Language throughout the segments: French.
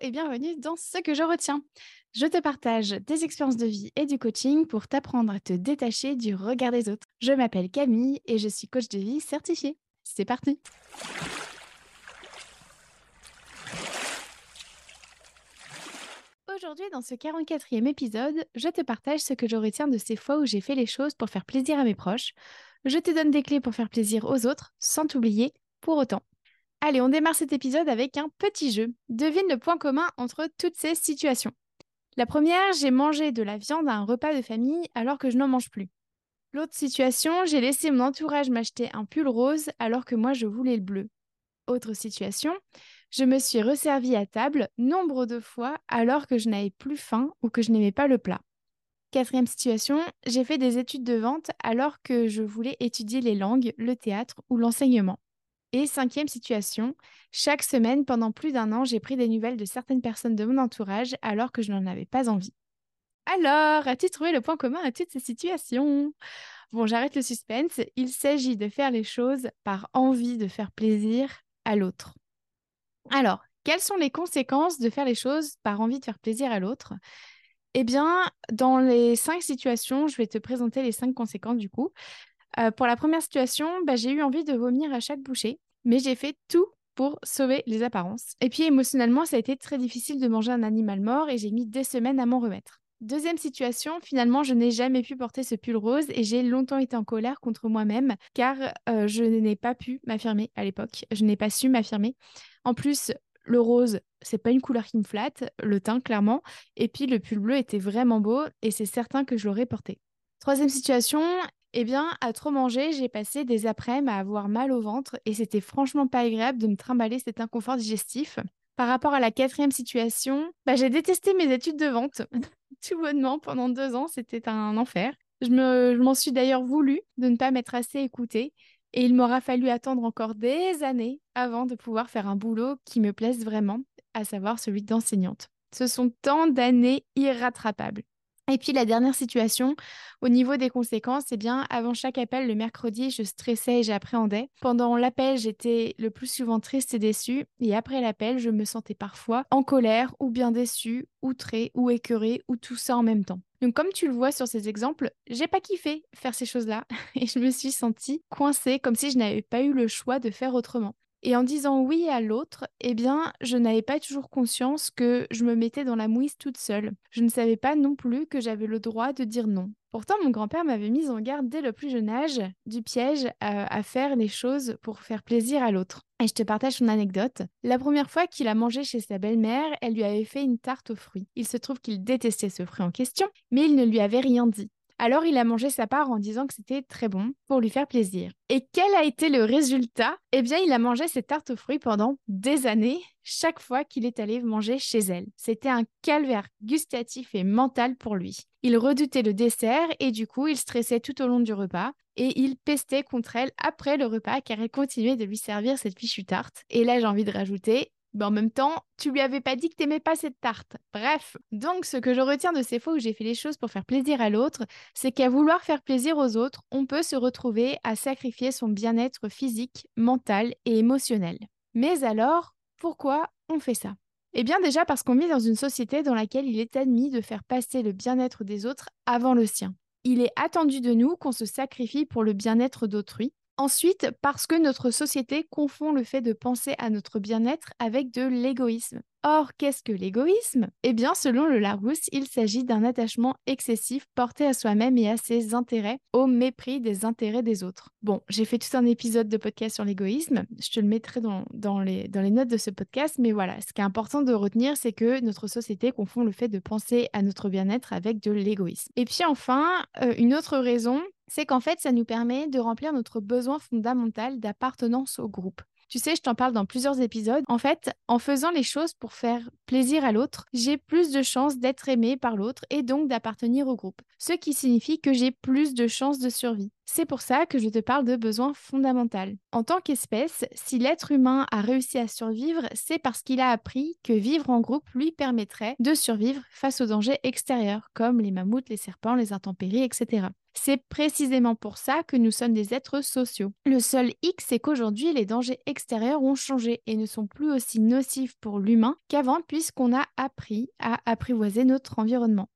et bienvenue dans Ce que je retiens. Je te partage des expériences de vie et du coaching pour t'apprendre à te détacher du regard des autres. Je m'appelle Camille et je suis coach de vie certifiée. C'est parti Aujourd'hui, dans ce 44e épisode, je te partage ce que je retiens de ces fois où j'ai fait les choses pour faire plaisir à mes proches. Je te donne des clés pour faire plaisir aux autres sans t'oublier pour autant. Allez, on démarre cet épisode avec un petit jeu. Devine le point commun entre toutes ces situations. La première, j'ai mangé de la viande à un repas de famille alors que je n'en mange plus. L'autre situation, j'ai laissé mon entourage m'acheter un pull rose alors que moi je voulais le bleu. Autre situation, je me suis resservie à table nombre de fois alors que je n'avais plus faim ou que je n'aimais pas le plat. Quatrième situation, j'ai fait des études de vente alors que je voulais étudier les langues, le théâtre ou l'enseignement. Et cinquième situation, chaque semaine pendant plus d'un an, j'ai pris des nouvelles de certaines personnes de mon entourage alors que je n'en avais pas envie. Alors, as-tu trouvé le point commun à toutes ces situations? Bon, j'arrête le suspense. Il s'agit de faire les choses par envie de faire plaisir à l'autre. Alors, quelles sont les conséquences de faire les choses par envie de faire plaisir à l'autre? Eh bien, dans les cinq situations, je vais te présenter les cinq conséquences du coup. Euh, pour la première situation, bah, j'ai eu envie de vomir à chaque bouchée, mais j'ai fait tout pour sauver les apparences. Et puis émotionnellement, ça a été très difficile de manger un animal mort et j'ai mis des semaines à m'en remettre. Deuxième situation, finalement, je n'ai jamais pu porter ce pull rose et j'ai longtemps été en colère contre moi-même car euh, je n'ai pas pu m'affirmer à l'époque. Je n'ai pas su m'affirmer. En plus, le rose, c'est pas une couleur qui me flatte, le teint clairement. Et puis le pull bleu était vraiment beau et c'est certain que je l'aurais porté. Troisième situation, eh bien, à trop manger, j'ai passé des après-midi à avoir mal au ventre et c'était franchement pas agréable de me trimballer cet inconfort digestif. Par rapport à la quatrième situation, bah, j'ai détesté mes études de vente. Tout bonnement, pendant deux ans, c'était un enfer. Je m'en suis d'ailleurs voulu de ne pas m'être assez écoutée et il m'aura fallu attendre encore des années avant de pouvoir faire un boulot qui me plaise vraiment, à savoir celui d'enseignante. Ce sont tant d'années irrattrapables. Et puis la dernière situation, au niveau des conséquences, eh bien, avant chaque appel le mercredi, je stressais et j'appréhendais. Pendant l'appel, j'étais le plus souvent triste et déçue. Et après l'appel, je me sentais parfois en colère ou bien déçue, outrée ou écœurée ou tout ça en même temps. Donc comme tu le vois sur ces exemples, j'ai pas kiffé faire ces choses-là et je me suis sentie coincée comme si je n'avais pas eu le choix de faire autrement. Et en disant oui à l'autre, eh bien, je n'avais pas toujours conscience que je me mettais dans la mouise toute seule. Je ne savais pas non plus que j'avais le droit de dire non. Pourtant, mon grand-père m'avait mise en garde dès le plus jeune âge du piège à, à faire les choses pour faire plaisir à l'autre. Et je te partage son anecdote. La première fois qu'il a mangé chez sa belle-mère, elle lui avait fait une tarte aux fruits. Il se trouve qu'il détestait ce fruit en question, mais il ne lui avait rien dit. Alors il a mangé sa part en disant que c'était très bon pour lui faire plaisir. Et quel a été le résultat? Eh bien, il a mangé cette tarte aux fruits pendant des années, chaque fois qu'il est allé manger chez elle. C'était un calvaire gustatif et mental pour lui. Il redoutait le dessert et du coup, il stressait tout au long du repas et il pestait contre elle après le repas car elle continuait de lui servir cette fichue tarte. Et là, j'ai envie de rajouter, en même temps, tu lui avais pas dit que t'aimais pas cette tarte. Bref, donc ce que je retiens de ces fois où j'ai fait les choses pour faire plaisir à l'autre, c'est qu'à vouloir faire plaisir aux autres, on peut se retrouver à sacrifier son bien-être physique, mental et émotionnel. Mais alors, pourquoi on fait ça? Eh bien déjà parce qu'on vit dans une société dans laquelle il est admis de faire passer le bien-être des autres avant le sien. Il est attendu de nous qu'on se sacrifie pour le bien-être d'autrui, Ensuite, parce que notre société confond le fait de penser à notre bien-être avec de l'égoïsme. Or, qu'est-ce que l'égoïsme? Eh bien, selon le Larousse, il s'agit d'un attachement excessif porté à soi-même et à ses intérêts au mépris des intérêts des autres. Bon, j'ai fait tout un épisode de podcast sur l'égoïsme, je te le mettrai dans, les, notes de ce podcast, mais voilà, ce qui est important de retenir, c'est que notre société confond le fait de penser à notre bien-être avec de l'égoïsme. Et puis enfin, euh, une autre raison, c'est qu'en fait, ça nous permet de remplir notre besoin fondamental d'appartenance au groupe. Tu sais, je t'en parle dans plusieurs épisodes. En fait, en faisant les choses pour faire plaisir à l'autre, j'ai plus de chances d'être aimé par l'autre et donc d'appartenir au groupe. Ce qui signifie que j'ai plus de chances de survie. C'est pour ça que je te parle de besoin fondamental. En tant qu'espèce, si l'être humain a réussi à survivre, c'est parce qu'il a appris que vivre en groupe lui permettrait de survivre face aux dangers extérieurs, comme les mammouths, les serpents, les intempéries, etc. C'est précisément pour ça que nous sommes des êtres sociaux. Le seul X, c'est qu'aujourd'hui, les dangers extérieurs ont changé et ne sont plus aussi nocifs pour l'humain qu'avant puisqu'on a appris à apprivoiser notre environnement.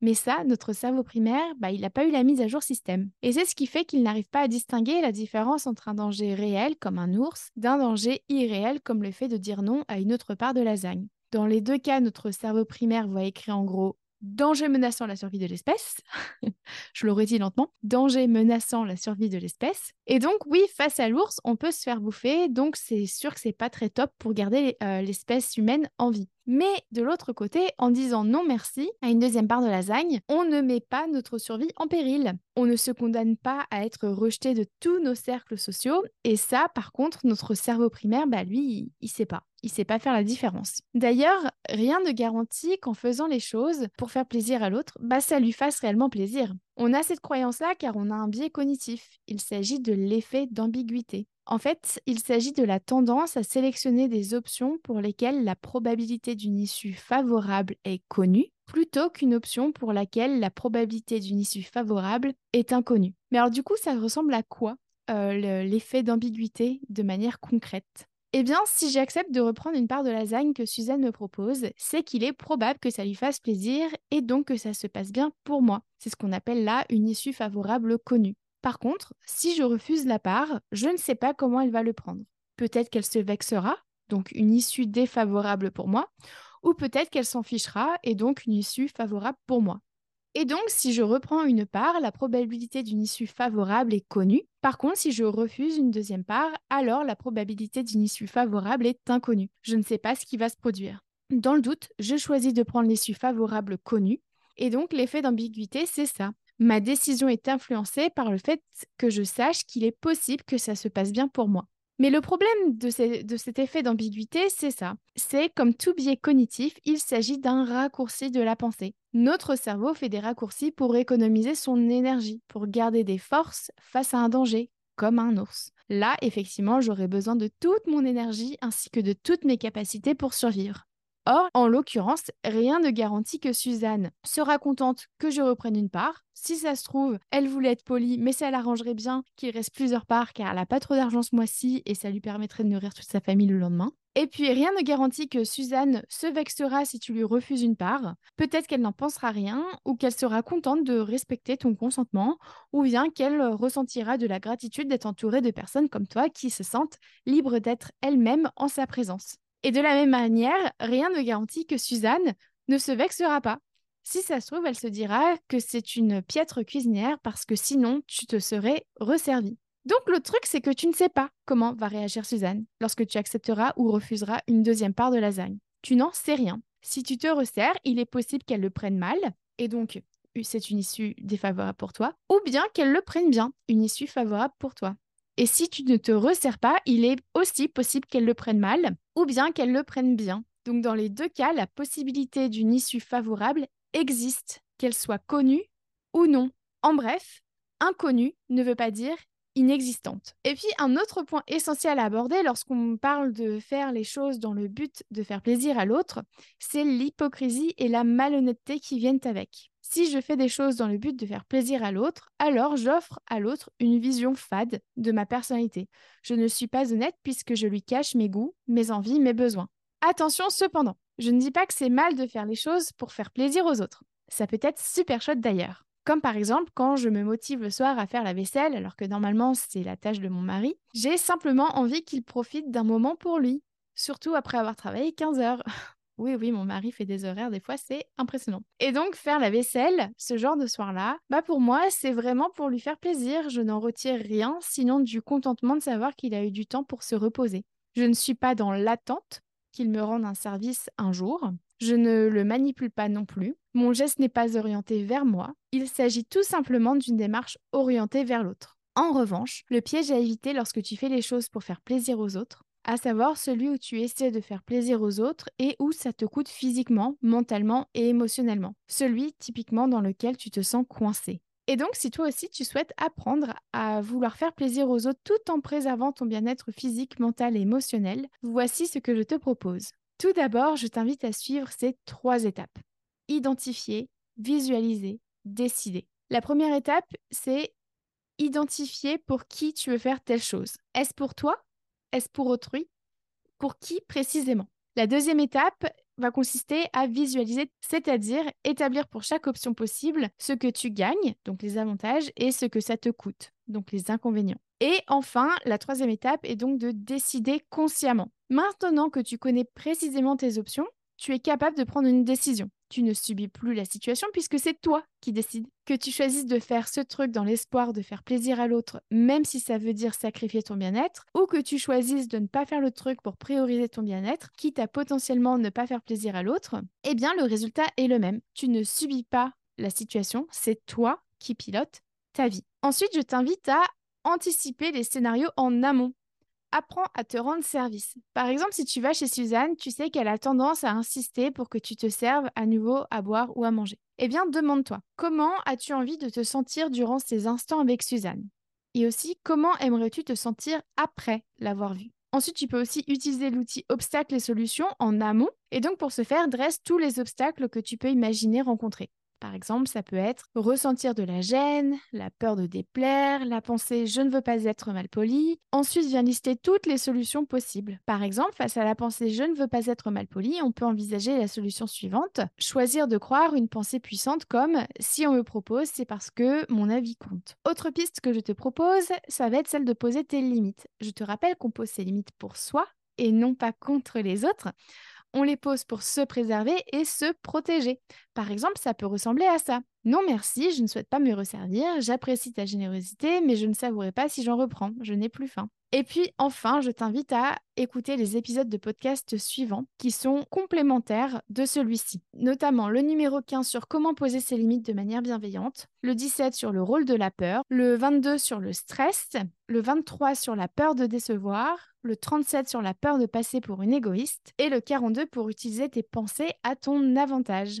Mais ça, notre cerveau primaire, bah, il n'a pas eu la mise à jour système. Et c'est ce qui fait qu'il n'arrive pas à distinguer la différence entre un danger réel, comme un ours, d'un danger irréel, comme le fait de dire non à une autre part de lasagne. Dans les deux cas, notre cerveau primaire va écrire en gros danger menaçant la survie de l'espèce. Je l'aurais dit lentement. Danger menaçant la survie de l'espèce. Et donc, oui, face à l'ours, on peut se faire bouffer. Donc, c'est sûr que c'est pas très top pour garder euh, l'espèce humaine en vie. Mais de l'autre côté, en disant non merci à une deuxième part de lasagne, on ne met pas notre survie en péril. On ne se condamne pas à être rejeté de tous nos cercles sociaux. Et ça, par contre, notre cerveau primaire, bah lui, il, il sait pas. Il sait pas faire la différence. D'ailleurs, rien ne garantit qu'en faisant les choses pour faire plaisir à l'autre, bah ça lui fasse réellement plaisir. On a cette croyance-là car on a un biais cognitif. Il s'agit de l'effet d'ambiguïté. En fait, il s'agit de la tendance à sélectionner des options pour lesquelles la probabilité d'une issue favorable est connue, plutôt qu'une option pour laquelle la probabilité d'une issue favorable est inconnue. Mais alors du coup, ça ressemble à quoi euh, l'effet d'ambiguïté de manière concrète? Eh bien, si j'accepte de reprendre une part de lasagne que Suzanne me propose, c'est qu'il est probable que ça lui fasse plaisir et donc que ça se passe bien pour moi. C'est ce qu'on appelle là une issue favorable connue. Par contre, si je refuse la part, je ne sais pas comment elle va le prendre. Peut-être qu'elle se vexera, donc une issue défavorable pour moi, ou peut-être qu'elle s'en fichera et donc une issue favorable pour moi. Et donc, si je reprends une part, la probabilité d'une issue favorable est connue. Par contre, si je refuse une deuxième part, alors la probabilité d'une issue favorable est inconnue. Je ne sais pas ce qui va se produire. Dans le doute, je choisis de prendre l'issue favorable connue. Et donc, l'effet d'ambiguïté, c'est ça. Ma décision est influencée par le fait que je sache qu'il est possible que ça se passe bien pour moi. Mais le problème de, cet effet d'ambiguïté, c'est ça. C'est comme tout biais cognitif, il s'agit d'un raccourci de la pensée. Notre cerveau fait des raccourcis pour économiser son énergie, pour garder des forces face à un danger, comme un ours. Là, effectivement, j'aurais besoin de toute mon énergie ainsi que de toutes mes capacités pour survivre. Or, en l'occurrence, rien ne garantit que Suzanne sera contente que je reprenne une part. Si ça se trouve, elle voulait être polie, mais ça l'arrangerait bien qu'il reste plusieurs parts car elle n'a pas trop d'argent ce mois-ci et ça lui permettrait de nourrir toute sa famille le lendemain. Et puis, rien ne garantit que Suzanne se vexera si tu lui refuses une part. Peut-être qu'elle n'en pensera rien, ou qu'elle sera contente de respecter ton consentement, ou bien qu'elle ressentira de la gratitude d'être entourée de personnes comme toi qui se sentent libres d'être elles-mêmes en sa présence. Et de la même manière, rien ne garantit que Suzanne ne se vexera pas. Si ça se trouve, elle se dira que c'est une piètre cuisinière parce que sinon, tu te serais resservi. Donc le truc, c'est que tu ne sais pas comment va réagir Suzanne lorsque tu accepteras ou refuseras une deuxième part de lasagne. Tu n'en sais rien. Si tu te resserres, il est possible qu'elle le prenne mal, et donc c'est une issue défavorable pour toi, ou bien qu'elle le prenne bien, une issue favorable pour toi. Et si tu ne te resserres pas, il est aussi possible qu'elle le prenne mal ou bien qu'elle le prenne bien. Donc dans les deux cas, la possibilité d'une issue favorable existe, qu'elle soit connue ou non. En bref, inconnue ne veut pas dire Et puis un autre point essentiel à aborder lorsqu'on parle de faire les choses dans le but de faire plaisir à l'autre, c'est l'hypocrisie et la malhonnêteté qui viennent avec. Si je fais des choses dans le but de faire plaisir à l'autre, alors j'offre à l'autre une vision fade de ma personnalité. Je ne suis pas honnête puisque je lui cache mes goûts, mes envies, mes besoins. Attention cependant, je ne dis pas que c'est mal de faire les choses pour faire plaisir aux autres. Ça peut être super chouette d'ailleurs. Comme par exemple quand je me motive le soir à faire la vaisselle alors que normalement c'est la tâche de mon mari, j'ai simplement envie qu'il profite d'un moment pour lui, surtout après avoir travaillé 15 heures. Oui, oui, mon mari fait des horaires, des fois, c'est impressionnant. Et donc, faire la vaisselle, ce genre de soir-là, bah pour moi, c'est vraiment pour lui faire plaisir. Je n'en retire rien, sinon du contentement de savoir qu'il a eu du temps pour se reposer. Je ne suis pas dans l'attente qu'il me rende un service un jour. Je ne le manipule pas non plus. Mon geste n'est pas orienté vers moi. Il s'agit tout simplement d'une démarche orientée vers l'autre. En revanche, le piège à éviter lorsque tu fais les choses pour faire plaisir aux autres, à savoir celui où tu essaies de faire plaisir aux autres et où ça te coûte physiquement, mentalement et émotionnellement. Celui typiquement dans lequel tu te sens coincé. Et donc, si toi aussi tu souhaites apprendre à vouloir faire plaisir aux autres tout en préservant ton bien-être physique, mental et émotionnel, voici ce que je te propose. Tout d'abord, je t'invite à suivre ces trois étapes. Identifier, visualiser, décider. La première étape, c'est identifier pour qui tu veux faire telle chose. Est-ce pour toi? Est-ce pour autrui? Pour qui précisément? La deuxième étape va consister à visualiser, c'est-à-dire établir pour chaque option possible ce que tu gagnes, donc les avantages, et ce que ça te coûte, donc les inconvénients. Et enfin, la troisième étape est donc de décider consciemment. Maintenant que tu connais précisément tes options, tu es capable de prendre une décision. Tu ne subis plus la situation puisque c'est toi qui décides. Que tu choisisses de faire ce truc dans l'espoir de faire plaisir à l'autre, même si ça veut dire sacrifier ton bien-être, ou que tu choisisses de ne pas faire le truc pour prioriser ton bien-être, quitte à potentiellement ne pas faire plaisir à l'autre, eh bien le résultat est le même. Tu ne subis pas la situation, c'est toi qui pilotes ta vie. Ensuite, je t'invite à anticiper les scénarios en amont apprends à te rendre service. Par exemple, si tu vas chez Suzanne, tu sais qu'elle a tendance à insister pour que tu te serves à nouveau à boire ou à manger. Eh bien, demande-toi, comment as-tu envie de te sentir durant ces instants avec Suzanne? Et aussi, comment aimerais-tu te sentir après l'avoir vue? Ensuite, tu peux aussi utiliser l'outil obstacles et solutions en amont. Et donc, pour ce faire, dresse tous les obstacles que tu peux imaginer rencontrer. Par exemple, ça peut être ressentir de la gêne, la peur de déplaire, la pensée je ne veux pas être mal poli. Ensuite vient lister toutes les solutions possibles. Par exemple, face à la pensée je ne veux pas être mal poli, on peut envisager la solution suivante choisir de croire une pensée puissante comme si on me propose, c'est parce que mon avis compte. Autre piste que je te propose, ça va être celle de poser tes limites. Je te rappelle qu'on pose ses limites pour soi et non pas contre les autres on les pose pour se préserver et se protéger. Par exemple, ça peut ressembler à ça. Non merci, je ne souhaite pas me resservir, j'apprécie ta générosité, mais je ne savourerai pas si j'en reprends, je n'ai plus faim. Et puis enfin, je t'invite à écouter les épisodes de podcast suivants qui sont complémentaires de celui-ci, notamment le numéro 15 sur comment poser ses limites de manière bienveillante, le 17 sur le rôle de la peur, le 22 sur le stress, le 23 sur la peur de décevoir, le 37 sur la peur de passer pour une égoïste et le 42 pour utiliser tes pensées à ton avantage.